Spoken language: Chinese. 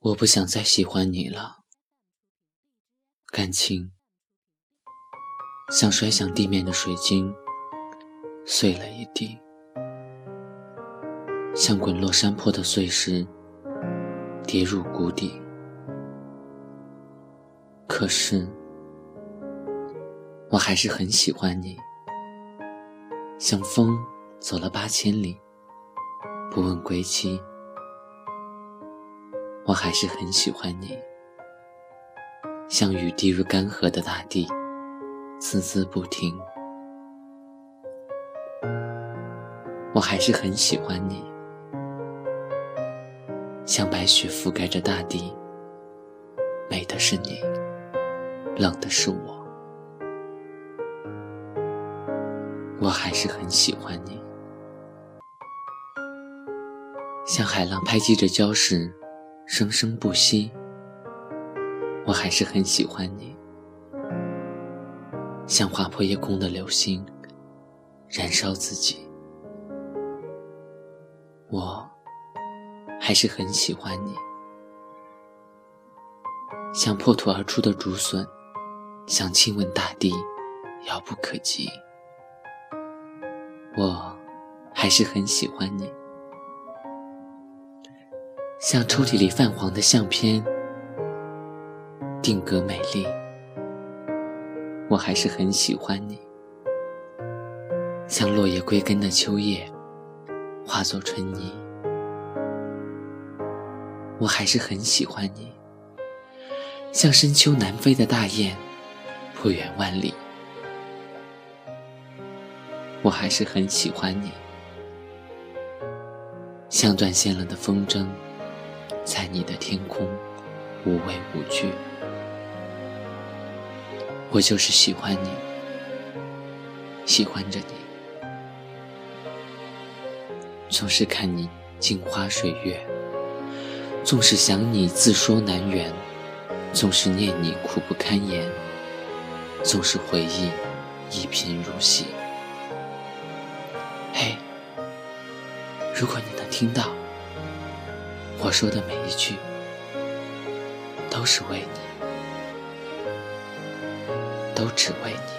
我不想再喜欢你了，感情像摔向地面的水晶，碎了一地；像滚落山坡的碎石，跌入谷底。可是，我还是很喜欢你，像风走了八千里，不问归期。我还是很喜欢你，像雨滴入干涸的大地，孜孜不停。我还是很喜欢你，像白雪覆盖着大地，美的是你，冷的是我。我还是很喜欢你，像海浪拍击着礁石。生生不息，我还是很喜欢你，像划破夜空的流星，燃烧自己。我还是很喜欢你，像破土而出的竹笋，像亲吻大地，遥不可及。我还是很喜欢你。像抽屉里泛黄的相片，定格美丽。我还是很喜欢你，像落叶归根的秋叶，化作春泥。我还是很喜欢你，像深秋南飞的大雁，不远万里。我还是很喜欢你，像断线了的风筝。在你的天空，无畏无惧。我就是喜欢你，喜欢着你，总是看你镜花水月，纵是想你自说难圆，纵是念你苦不堪言，纵是回忆一贫如洗。嘿，如果你能听到。我说的每一句，都是为你，都只为你。